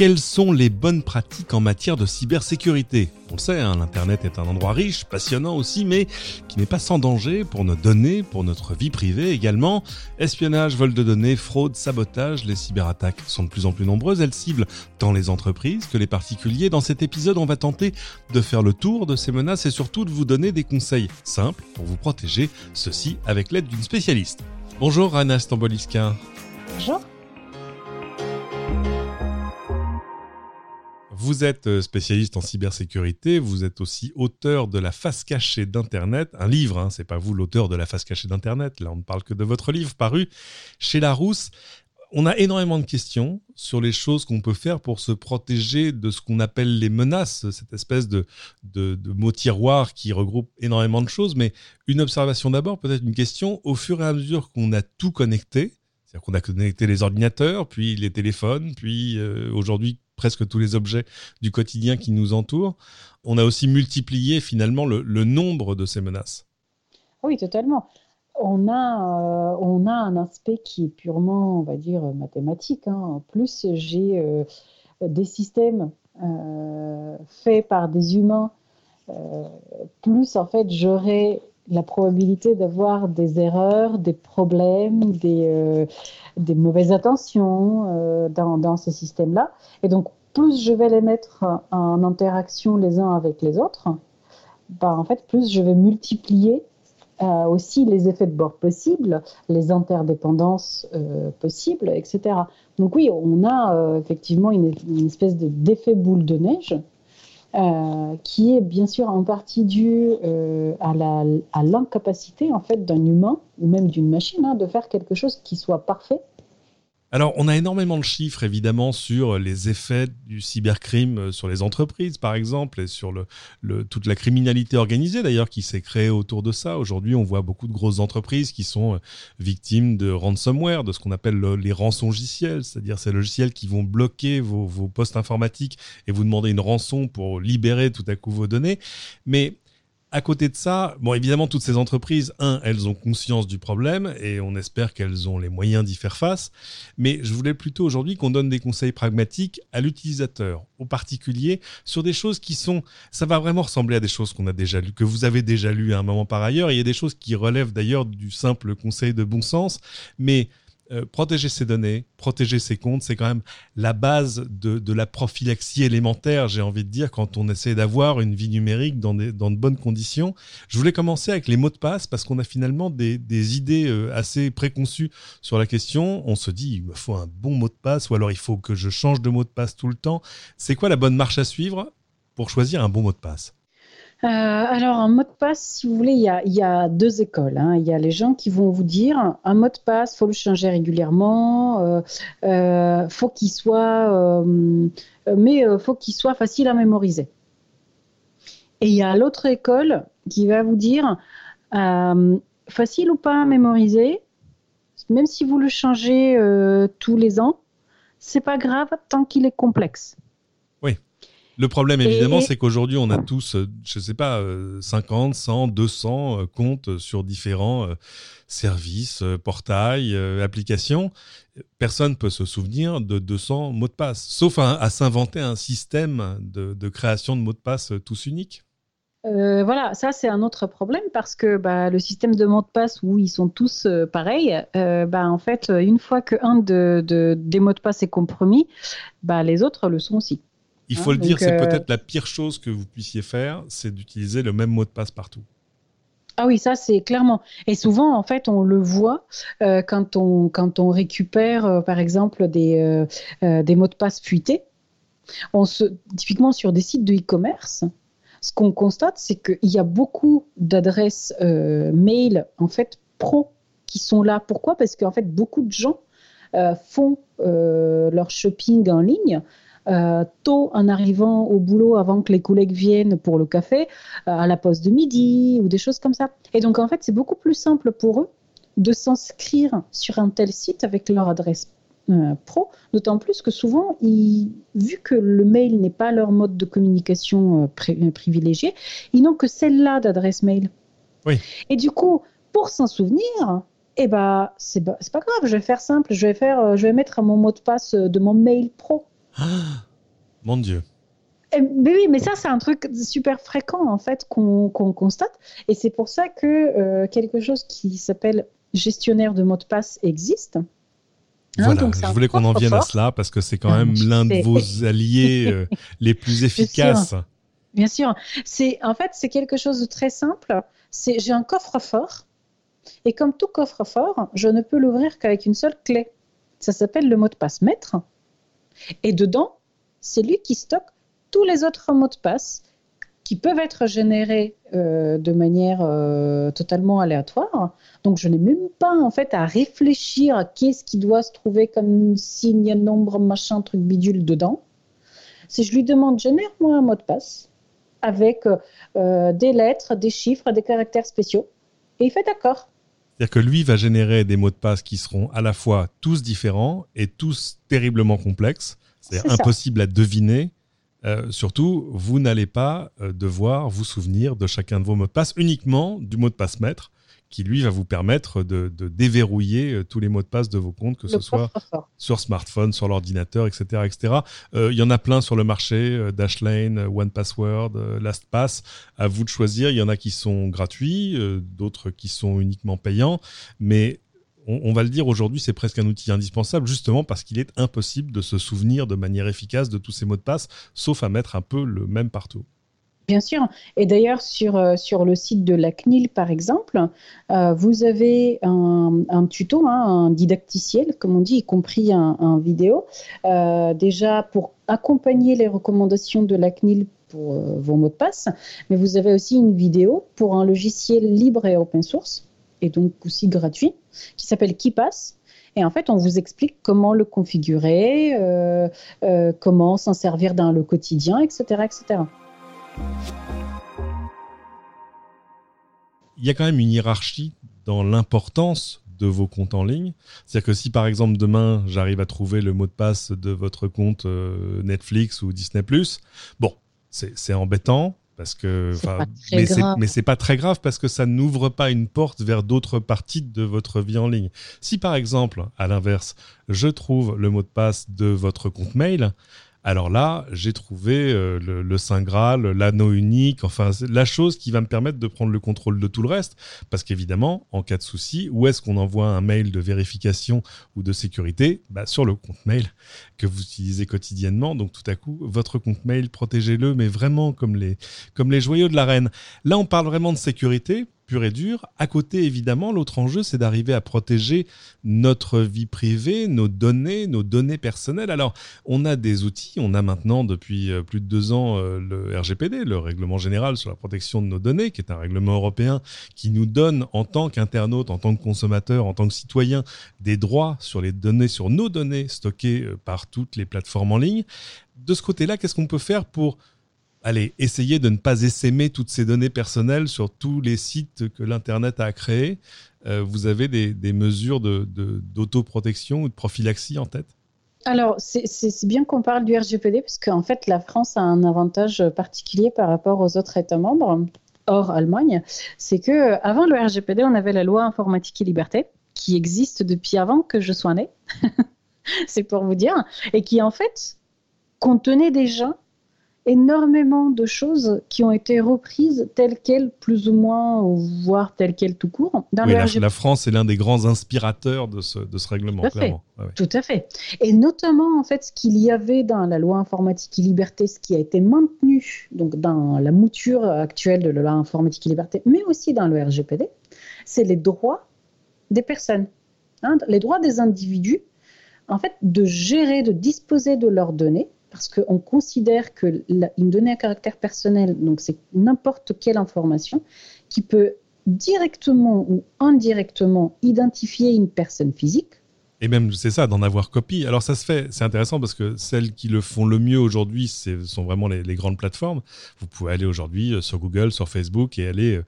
Quelles sont les bonnes pratiques en matière de cybersécurité? On le sait, hein, l'Internet est un endroit riche, passionnant aussi, mais qui n'est pas sans danger pour nos données, pour notre vie privée également. Espionnage, vol de données, fraude, sabotage, les cyberattaques sont de plus en plus nombreuses. Elles ciblent tant les entreprises que les particuliers. Dans cet épisode, on va tenter de faire le tour de ces menaces et surtout de vous donner des conseils simples pour vous protéger, ceci avec l'aide d'une spécialiste. Bonjour Rana Stamboliska. Bonjour. Vous êtes euh, spécialiste en cybersécurité, vous êtes aussi auteur de La face cachée d'Internet, un livre, hein, c'est pas vous l'auteur de La face cachée d'Internet, là on ne parle que de votre livre paru chez Larousse. On a énormément de questions sur les choses qu'on peut faire pour se protéger de ce qu'on appelle les menaces, cette espèce de, de, mot tiroir qui regroupe énormément de choses. Mais une observation d'abord, peut-être une question, au fur et à mesure qu'on a tout connecté, c'est-à-dire qu'on a connecté les ordinateurs, puis les téléphones, puis euh, aujourd'hui presque tous les objets du quotidien qui nous entourent, on a aussi multiplié finalement le, nombre de ces menaces. Oui, totalement. On a, euh, on a un aspect qui est purement, on va dire, mathématique. Hein. En plus, j'ai euh, des systèmes faits par des humains. plus, en fait, j'aurais la probabilité d'avoir des erreurs, des problèmes, des, euh, mauvaises intentions euh, dans, ces systèmes-là. Et donc, plus je vais les mettre en interaction les uns avec les autres, bah, en fait, plus je vais multiplier euh, aussi les effets de bord possibles, les interdépendances possibles, etc. Donc oui, on a effectivement une espèce d'effet boule de neige euh, qui est bien sûr en partie dû euh, à l'incapacité en fait d'un humain ou même d'une machine hein, de faire quelque chose qui soit parfait alors, on a énormément de chiffres, évidemment, sur les effets du cybercrime euh, sur les entreprises, par exemple, et sur le, toute la criminalité organisée, d'ailleurs, qui s'est créée autour de ça. Aujourd'hui, on voit beaucoup de grosses entreprises qui sont euh, victimes de ransomware, de ce qu'on appelle les rançongiciels, c'est-à-dire ces logiciels qui vont bloquer vos, vos postes informatiques et vous demander une rançon pour libérer tout à coup vos données. Mais à côté de ça, bon, évidemment, toutes ces entreprises, un, elles ont conscience du problème et on espère qu'elles ont les moyens d'y faire face. Mais je voulais plutôt aujourd'hui qu'on donne des conseils pragmatiques à l'utilisateur, au particulier, sur des choses qui sont, ça va vraiment ressembler à des choses qu'on a déjà lues, que vous avez déjà lues à un moment par ailleurs. il y a des choses qui relèvent d'ailleurs du simple conseil de bon sens, mais euh, protéger ses données, protéger ses comptes, c'est quand même la base de, la prophylaxie élémentaire, j'ai envie de dire, quand on essaie d'avoir une vie numérique dans, de bonnes conditions. Je voulais commencer avec les mots de passe parce qu'on a finalement des, idées euh, assez préconçues sur la question. On se dit, il me faut un bon mot de passe ou alors il faut que je change de mot de passe tout le temps. C'est quoi la bonne marche à suivre pour choisir un bon mot de passe? Euh, alors, un mot de passe, si vous voulez, il y a, deux écoles. Hein. Il y a les gens qui vont vous dire un mot de passe, faut le changer régulièrement, euh, euh faut qu'il soit, euh, mais faut qu'il soit facile à mémoriser. Et il y a l'autre école qui va vous dire facile ou pas à mémoriser, même si vous le changez tous les ans, c'est pas grave tant qu'il est complexe. Le problème, évidemment, c'est qu'aujourd'hui, on a tous, euh, je ne sais pas, 50, 100, 200 comptes sur différents euh, services, euh, portails, applications. Personne ne peut se souvenir de 200 mots de passe, sauf à, s'inventer un système de, création de mots de passe tous uniques. voilà, ça c'est un autre problème parce que bah, le système de mots de passe où ils sont tous pareils, bah, en fait, une fois qu'un de, des mots de passe est compromis, bah, les autres le sont aussi. Il faut le dire, c'est euh, peut-être la pire chose que vous puissiez faire, c'est d'utiliser le même mot de passe partout. Ah oui, ça c'est clairement. Et souvent, en fait, on le voit euh, quand, on, quand on récupère, euh, par exemple, des, des mots de passe fuités. On se, typiquement sur des sites de e-commerce, ce qu'on constate, c'est qu'il y a beaucoup d'adresses mail, en fait, pro qui sont là. Pourquoi? Parce qu'en fait, beaucoup de gens font leur shopping en ligne euh, tôt en arrivant au boulot avant que les collègues viennent pour le café, euh, à la pause de midi ou des choses comme ça. Et donc en fait, c'est beaucoup plus simple pour eux de s'inscrire sur un tel site avec leur adresse euh, pro, d'autant plus que souvent, vu que le mail n'est pas leur mode de communication privilégié, ils n'ont que celle-là d'adresse mail. Oui. Et du coup, pour s'en souvenir, eh ben, c'est pas, pas grave, je vais faire simple, je vais, faire, je vais mettre mon mot de passe de mon mail pro. Ah, mon Dieu. Eh, mais oui, mais ça, c'est un truc super fréquent, en fait, qu'on constate. Et c'est pour ça que euh, quelque chose qui s'appelle gestionnaire de mots de passe existe. Hein, voilà, je voulais qu'on en vienne à cela parce que c'est quand même l'un de vos alliés euh, les plus efficaces. Bien sûr. C'est en fait c'est quelque chose de très simple. C'est j'ai un coffre-fort et comme tout coffre-fort, je ne peux l'ouvrir qu'avec une seule clé. Ça s'appelle le mot de passe maître. Et dedans, c'est lui qui stocke tous les autres mots de passe qui peuvent être générés euh, de manière euh, totalement aléatoire. Donc, je n'ai même pas en fait à réfléchir à qu'est-ce qui doit se trouver comme signe, nombre, machin, truc bidule dedans. Si je lui demande génère-moi un mot de passe avec euh, des lettres, des chiffres, des caractères spéciaux, et il fait d'accord. C'est-à-dire que lui va générer des mots de passe qui seront à la fois tous différents et tous terriblement complexes. C'est impossible à deviner. Euh, surtout, vous n'allez pas euh, devoir vous souvenir de chacun de vos mots de passe, uniquement du mot de passe maître, qui lui va vous permettre de, déverrouiller euh, tous les mots de passe de vos comptes, que ce soit sur smartphone, sur l'ordinateur, etc. etc. Il y en a plein sur le marché, Dashlane, OnePassword, LastPass. À vous de choisir. Il y en a qui sont gratuits, d'autres qui sont uniquement payants. Mais on, va le dire aujourd'hui, c'est presque un outil indispensable, justement parce qu'il est impossible de se souvenir de manière efficace de tous ces mots de passe, sauf à mettre un peu le même partout. Bien sûr. Et d'ailleurs, sur, euh, sur le site de la CNIL, par exemple, euh, vous avez un, tuto, hein, un didacticiel, comme on dit, y compris un, vidéo, euh, déjà pour accompagner les recommandations de la CNIL pour vos mots de passe, mais vous avez aussi une vidéo pour un logiciel libre et open source et donc aussi gratuit, qui s'appelle KeePass. Et en fait, on vous explique comment le configurer, comment s'en servir dans le quotidien, etc., etc. Il y a quand même une hiérarchie dans l'importance de vos comptes en ligne. C'est-à-dire que si par exemple demain j'arrive à trouver le mot de passe de votre compte euh, Netflix ou Disney ⁇ bon, c'est embêtant, parce que, mais c'est pas très grave parce que ça n'ouvre pas une porte vers d'autres parties de votre vie en ligne. Si par exemple, à l'inverse, je trouve le mot de passe de votre compte mail, alors là, j'ai trouvé euh, le, Saint Graal, l'anneau unique, enfin la chose qui va me permettre de prendre le contrôle de tout le reste. Parce qu'évidemment, en cas de souci, où est-ce qu'on envoie un mail de vérification ou de sécurité? Bah, Sur le compte mail que vous utilisez quotidiennement. Donc tout à coup, votre compte mail, protégez-le, mais vraiment comme les, comme les joyaux de la reine. Là, on parle vraiment de sécurité pur et dur. À côté, évidemment, l'autre enjeu, c'est d'arriver à protéger notre vie privée, nos données, nos données personnelles. Alors, on a des outils. On a maintenant, depuis euh, plus de deux ans, euh, le RGPD, le Règlement général sur la protection de nos données, qui est un règlement européen qui nous donne, en tant qu'internaute, en tant que consommateur, en tant que citoyen, des droits sur les données, sur nos données stockées euh, par toutes les plateformes en ligne. De ce côté-là, qu'est-ce qu'on peut faire pour allez, essayez de ne pas essaimer toutes ces données personnelles sur tous les sites que l'Internet a créés. Euh, vous avez des, mesures d'autoprotection de, ou de prophylaxie en tête? Alors, c'est bien qu'on parle du RGPD, parce qu'en fait, la France a un avantage particulier par rapport aux autres États membres, hors Allemagne. C'est que avant le RGPD, on avait la loi informatique et liberté, qui existe depuis avant que je sois née. c'est pour vous dire. Et qui, en fait, contenait déjà énormément de choses qui ont été reprises telles quelles, plus ou moins, voire telles quelles tout court. Dans la, la, France est l'un des grands inspirateurs de ce, de ce règlement, tout clairement. Tout à fait. Et notamment, en fait, ce qu'il y avait dans la loi informatique et liberté, ce qui a été maintenu donc dans la mouture actuelle de la loi informatique et liberté, mais aussi dans le RGPD, c'est les droits des personnes, hein, les droits des individus, en fait, de gérer, de disposer de leurs données parce qu'on considère qu'une donnée à caractère personnel, donc c'est n'importe quelle information, qui peut directement ou indirectement identifier une personne physique, et même, c'est ça, d'en avoir copie. Alors ça se fait, c'est intéressant parce que celles qui le font le mieux aujourd'hui, ce sont vraiment les, grandes plateformes. Vous pouvez aller aujourd'hui euh, sur Google, sur Facebook et aller euh,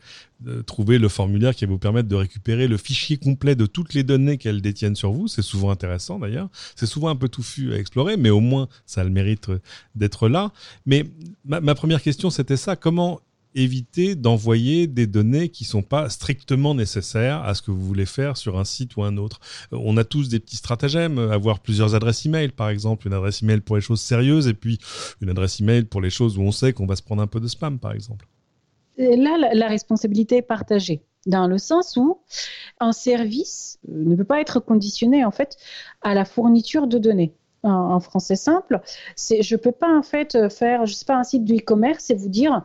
euh, trouver le formulaire qui va vous permettre de récupérer le fichier complet de toutes les données qu'elles détiennent sur vous. C'est souvent intéressant d'ailleurs. C'est souvent un peu touffu à explorer, mais au moins ça a le mérite d'être là. Mais ma, ma première question, c'était ça. Comment éviter d'envoyer des données qui sont pas strictement nécessaires à ce que vous voulez faire sur un site ou un autre. Euh, on a tous des petits stratagèmes, avoir plusieurs adresses email par exemple, une adresse email pour les choses sérieuses et puis une adresse email pour les choses où on sait qu'on va se prendre un peu de spam par exemple. là, la responsabilité est partagée dans le sens où un service euh, ne peut pas être conditionné en fait à la fourniture de données. En, français simple, c'est je peux pas en fait faire je sais pas un site de e-commerce et vous dire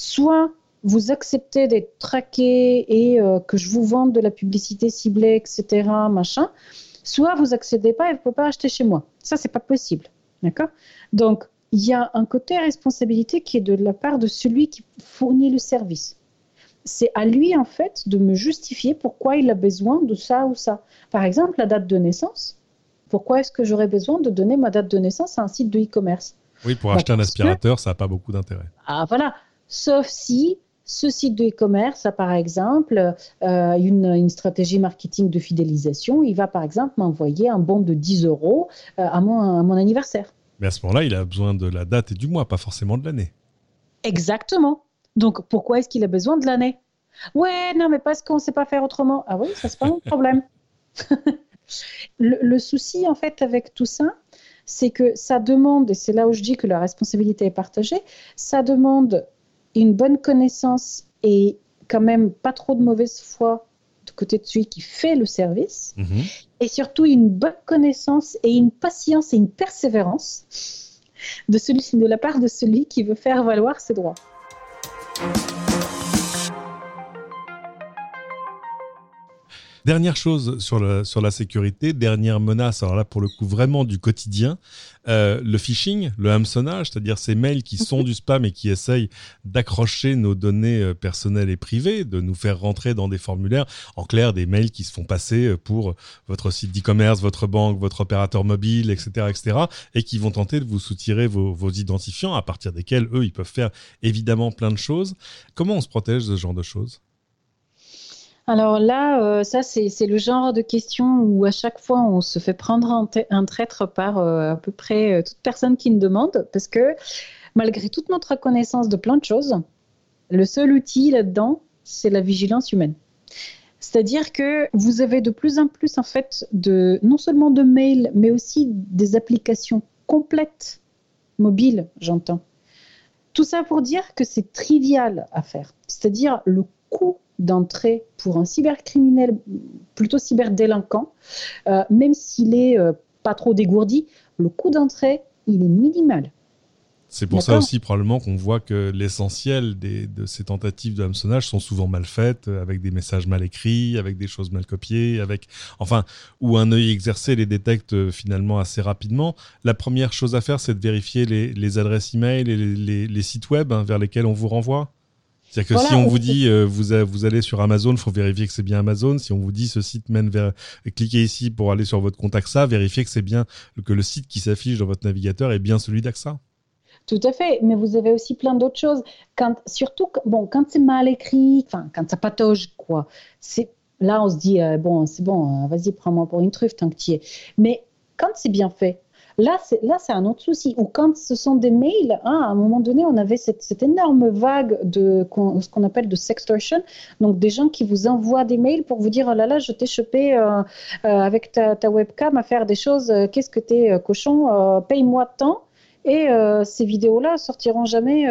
soit vous acceptez d'être traqué et euh, que je vous vende de la publicité ciblée, etc., machin, soit vous accédez pas et vous ne pouvez pas acheter chez moi. Ça, c'est pas possible. D'accord? Donc, il y a un côté responsabilité qui est de la part de celui qui fournit le service c'est à lui en fait de me justifier pourquoi il a besoin de ça ou ça. Par exemple, la date de naissance. Pourquoi est-ce que j'aurais besoin de donner ma date de naissance à un site de e-commerce? Oui, pour acheter un aspirateur, ça n'a pas beaucoup d'intérêt. Ah voilà, sauf si ce site de e-commerce a par exemple euh, une, stratégie marketing de fidélisation. Il va par exemple m'envoyer un bon de 10 euros euh, à, mon, à mon anniversaire. Mais à ce moment-là, il a besoin de la date et du mois, pas forcément de l'année. Exactement. Donc, pourquoi est-ce qu'il a besoin de l'année? Ouais, non, mais parce qu'on ne sait pas faire autrement. Ah oui, ça, c'est pas mon problème. le, souci, en fait, avec tout ça, c'est que ça demande, et c'est là où je dis que la responsabilité est partagée, ça demande une bonne connaissance et quand même pas trop de mauvaise foi de côté de celui qui fait le service, mhm. et surtout une bonne connaissance et une patience et une persévérance de, celui, de la part de celui qui veut faire valoir ses droits. Dernière chose sur, le, sur la sécurité, dernière menace, alors là pour le coup vraiment du quotidien, euh, le phishing, le hameçonnage, c'est-à-dire ces mails qui sont du spam et qui essayent d'accrocher nos données euh, personnelles et privées, de nous faire rentrer dans des formulaires, en clair des mails qui se font passer euh, pour votre site d'e-commerce, votre banque, votre opérateur mobile, etc., etc., et qui vont tenter de vous soutirer vos, vos identifiants à partir desquels eux ils peuvent faire évidemment plein de choses. Comment on se protège de ce genre de choses? Alors là, euh, ça, c'est le genre de question où à chaque fois, on se fait prendre un, traître par euh, à peu près euh, toute personne qui nous demande, parce que malgré toute notre connaissance de plein de choses, le seul outil là-dedans, c'est la vigilance humaine. C'est-à-dire que vous avez de plus en plus, en fait, de, non seulement de mails, mais aussi des applications complètes, mobiles, j'entends. Tout ça pour dire que c'est trivial à faire. C'est-à-dire le coût d'entrée pour un cybercriminel, plutôt cyberdélinquant, euh, même s'il est euh, pas trop dégourdi, le coût d'entrée, il est minimal. C'est pour ça aussi probablement qu'on voit que l'essentiel de ces tentatives de hameçonnage sont souvent mal faites, avec des messages mal écrits, avec des choses mal copiées, avec enfin où un œil exercé les détecte euh, finalement assez rapidement. La première chose à faire, c'est de vérifier les, adresses e-mail et les, sites web hein, vers lesquels on vous renvoie. C'est-à-dire que si on vous dit euh, vous, vous allez sur Amazon, il faut vérifier que c'est bien Amazon. Si on vous dit ce site mène vers cliquez ici pour aller sur votre compte AXA, vérifiez que c'est bien que le site qui s'affiche dans votre navigateur est bien celui d'AXA. Tout à fait, mais vous avez aussi plein d'autres choses. Quand, surtout, bon, quand c'est mal écrit, enfin, quand ça patauge, quoi. C'est là, on se dit euh, bon, c'est bon, euh, vas-y, prends-moi pour une truffe tant que tu y es. Mais quand c'est bien fait, Là, c'est là, c'est un autre souci. Ou quand ce sont des mails, hein, à un moment donné, on avait cette, énorme vague de ce qu'on appelle de sextortion, donc des gens qui vous envoient des mails pour vous dire oh là là, je t'ai chopé euh, euh, avec ta, webcam à faire des choses. Euh, qu'est-ce que t'es cochon Paye-moi tant. Et ces vidéos-là sortiront jamais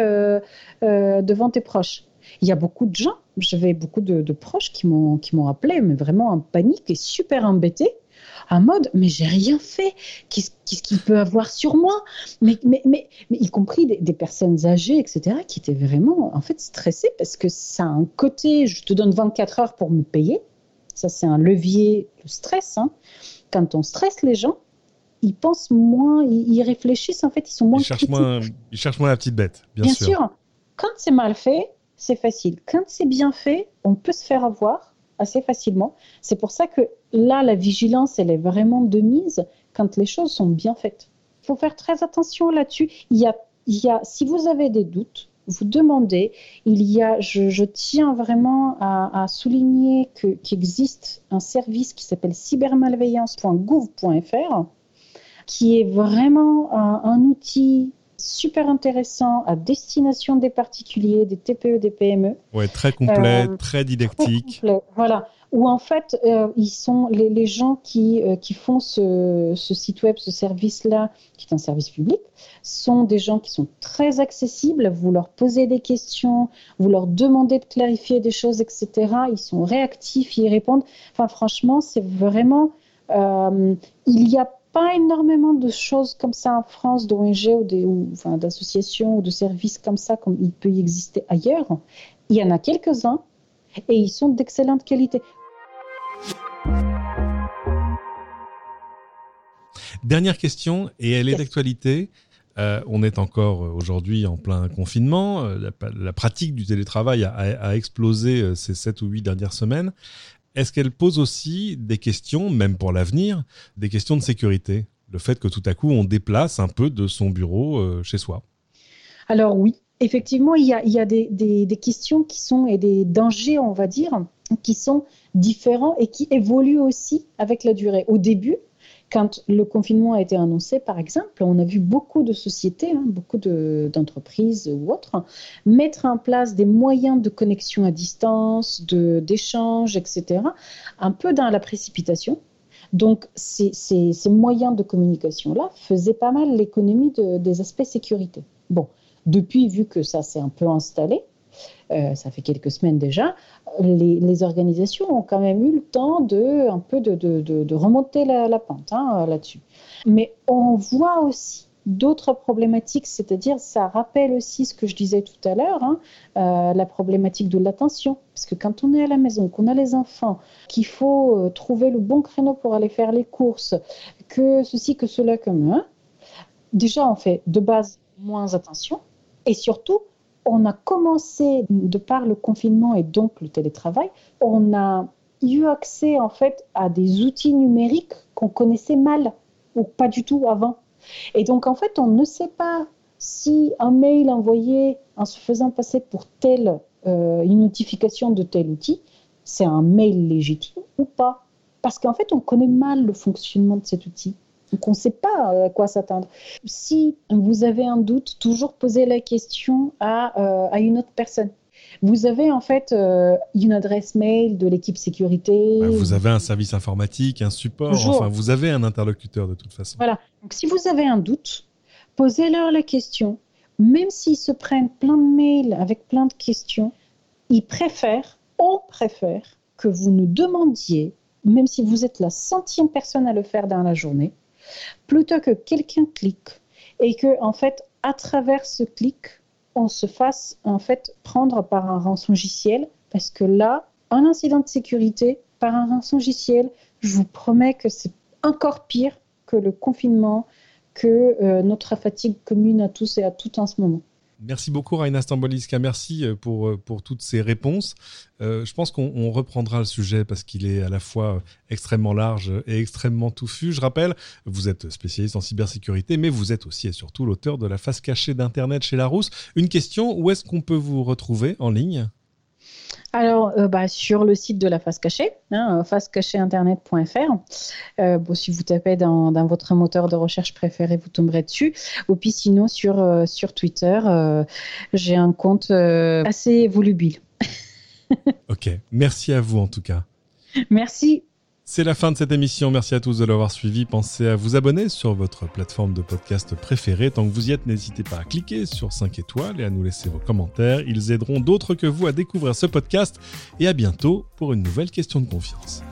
devant tes proches. Il y a beaucoup de gens, j'avais beaucoup de, de proches qui m'ont qui m'ont appelé, mais vraiment en panique et super embêtés en mode mais j'ai rien fait, qu'est-ce qu'il peut avoir sur moi? Mais, mais, mais, mais, y compris des, personnes âgées, etc., qui étaient vraiment en fait stressées parce que ça a un côté, je te donne 24 heures pour me payer, ça c'est un levier de stress. Hein. Quand on stresse les gens, ils pensent moins, ils, réfléchissent en fait, ils sont moins ils cherchent moins, ils cherchent moins la petite bête, bien, bien sûr. Quand c'est mal fait, c'est facile. Quand c'est bien fait, on peut se faire avoir assez facilement. C'est pour ça que là, la vigilance, elle est vraiment de mise quand les choses sont bien faites. Il faut faire très attention là-dessus. Il y a, il y a, si vous avez des doutes, vous demandez. Il y a, je, tiens vraiment à, souligner qu'il existe un service qui s'appelle cybermalveillance.gouv.fr, qui est vraiment un, outil super intéressant à destination des particuliers, des TPE, des PME. Ouais, très complet, euh, très didactique. voilà. Où en fait, euh, ils sont les, gens qui, euh, qui font ce, ce, site web, ce service-là, qui est un service public, sont des gens qui sont très accessibles. Vous leur posez des questions, vous leur demandez de clarifier des choses, etc. Ils sont réactifs, ils répondent. Enfin, franchement, c'est vraiment. il y a pas énormément de choses comme ça en France, d'ONG ou, enfin, d'associations ou de services comme ça, comme il peut y exister ailleurs. Il y en a quelques-uns et ils sont d'excellente qualité. Dernière question, et elle est d'actualité. Euh, on est encore euh, aujourd'hui en plein confinement. Euh, la, pratique du télétravail a, a explosé ces sept ou huit dernières semaines. Est-ce qu'elle pose aussi des questions, même pour l'avenir, des questions de sécurité? Le fait que tout à coup on déplace un peu de son bureau euh, chez soi Alors oui, effectivement, il y a, des, questions qui sont, et des dangers, on va dire, qui sont différents et qui évoluent aussi avec la durée. Au début, quand le confinement a été annoncé, par exemple, on a vu beaucoup de sociétés, hein, beaucoup d'entreprises ou autres, mettre en place des moyens de connexion à distance, d'échange, etc., un peu dans la précipitation. Donc, ces, moyens de communication-là faisaient pas mal l'économie des aspects sécurité. Bon, depuis, vu que ça s'est un peu installé, euh, ça fait quelques semaines déjà, les, organisations ont quand même eu le temps de un peu de, remonter la, pente hein, là-dessus. Mais on voit aussi d'autres problématiques, c'est-à-dire ça rappelle aussi ce que je disais tout à l'heure, hein, euh, la problématique de l'attention. Parce que quand on est à la maison, qu'on a les enfants, qu'il faut euh, trouver le bon créneau pour aller faire les courses, que ceci, que cela, comme un, déjà on fait de base moins attention. Et surtout, on a commencé, de par le confinement et donc le télétravail, on a eu accès en fait à des outils numériques qu'on connaissait mal ou pas du tout avant. Et donc en fait, on ne sait pas si un mail envoyé en se faisant passer pour telle euh, une notification de tel outil, c'est un mail légitime ou pas. Parce qu'en fait, on connaît mal le fonctionnement de cet outil. Donc on ne sait pas euh, à quoi s'attendre. Si vous avez un doute, toujours posez la question à, euh, à une autre personne. Vous avez en fait euh, une adresse mail de l'équipe sécurité. Bah, vous avez un service informatique, un support, enfin vous avez un interlocuteur de toute façon. Voilà. Donc si vous avez un doute, posez-leur la question. Même s'ils se prennent plein de mails avec plein de questions, ils préfèrent, on préfère que vous nous demandiez, même si vous êtes la centième personne à le faire dans la journée, plutôt que quelqu'un clique et que en fait à travers ce clic on se fasse en fait prendre par un rançongiciel parce que là un incident de sécurité par un rançongiciel je vous promets que c'est encore pire que le confinement que euh, notre fatigue commune à tous et à toutes en ce moment. Merci beaucoup Raina Stamboliska, merci euh, pour, euh, pour toutes ces réponses. Euh, je pense qu'on reprendra le sujet parce qu'il est à la fois extrêmement large et extrêmement touffu. Je rappelle, vous êtes spécialiste en cybersécurité, mais vous êtes aussi et surtout l'auteur de la face cachée d'Internet chez Larousse. Une question, où est-ce qu'on peut vous retrouver en ligne? Alors, euh, bah, sur le site de la face cachée, hein, facecachéinternet.fr. Euh, bon, si vous tapez dans, votre moteur de recherche préféré, vous tomberez dessus. Ou puis sinon, sur, euh, sur Twitter, j'ai un compte assez volubile. ok, merci à vous en tout cas. Merci. C'est la fin de cette émission. Merci à tous de l'avoir suivi. Pensez à vous abonner sur votre plateforme de podcast préférée. Tant que vous y êtes, n'hésitez pas à cliquer sur 5 étoiles et à nous laisser vos commentaires. Ils aideront d'autres que vous à découvrir ce podcast. Et à bientôt pour une nouvelle question de confiance.